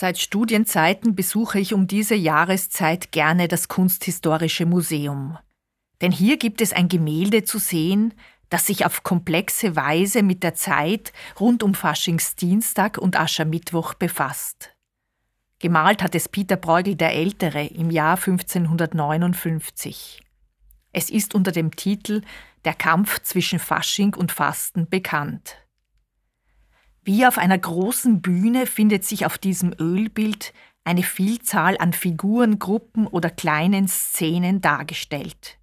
Seit Studienzeiten besuche ich um diese Jahreszeit gerne das Kunsthistorische Museum. Denn hier gibt es ein Gemälde zu sehen, das sich auf komplexe Weise mit der Zeit rund um Faschingsdienstag und Aschermittwoch befasst. Gemalt hat es Peter Bruegel der Ältere im Jahr 1559. Es ist unter dem Titel Der Kampf zwischen Fasching und Fasten bekannt. Wie auf einer großen Bühne findet sich auf diesem Ölbild eine Vielzahl an Figurengruppen oder kleinen Szenen dargestellt.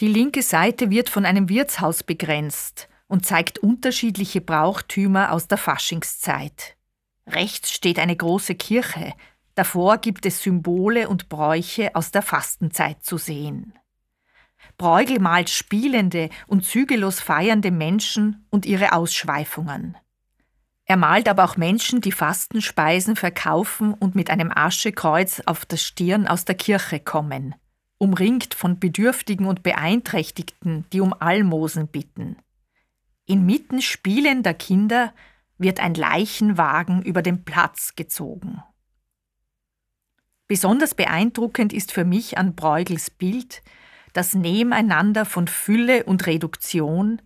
Die linke Seite wird von einem Wirtshaus begrenzt und zeigt unterschiedliche Brauchtümer aus der Faschingszeit. Rechts steht eine große Kirche, davor gibt es Symbole und Bräuche aus der Fastenzeit zu sehen. Bräugel malt spielende und zügellos feiernde Menschen und ihre Ausschweifungen. Er malt aber auch Menschen, die Fastenspeisen verkaufen und mit einem Aschekreuz auf der Stirn aus der Kirche kommen, umringt von Bedürftigen und Beeinträchtigten, die um Almosen bitten. Inmitten spielender Kinder wird ein Leichenwagen über den Platz gezogen. Besonders beeindruckend ist für mich an Bruegels Bild das Nebeneinander von Fülle und Reduktion,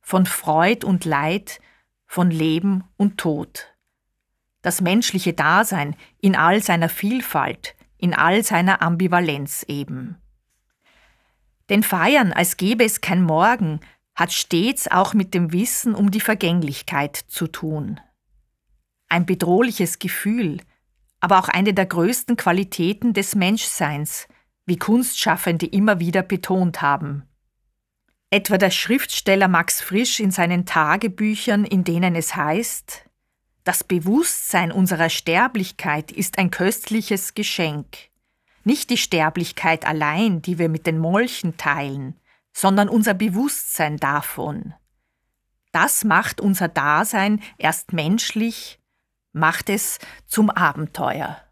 von Freud und Leid, von Leben und Tod. Das menschliche Dasein in all seiner Vielfalt, in all seiner Ambivalenz eben. Denn Feiern, als gäbe es kein Morgen, hat stets auch mit dem Wissen um die Vergänglichkeit zu tun. Ein bedrohliches Gefühl, aber auch eine der größten Qualitäten des Menschseins, wie Kunstschaffende immer wieder betont haben. Etwa der Schriftsteller Max Frisch in seinen Tagebüchern, in denen es heißt, das Bewusstsein unserer Sterblichkeit ist ein köstliches Geschenk. Nicht die Sterblichkeit allein, die wir mit den Molchen teilen, sondern unser Bewusstsein davon. Das macht unser Dasein erst menschlich, macht es zum Abenteuer.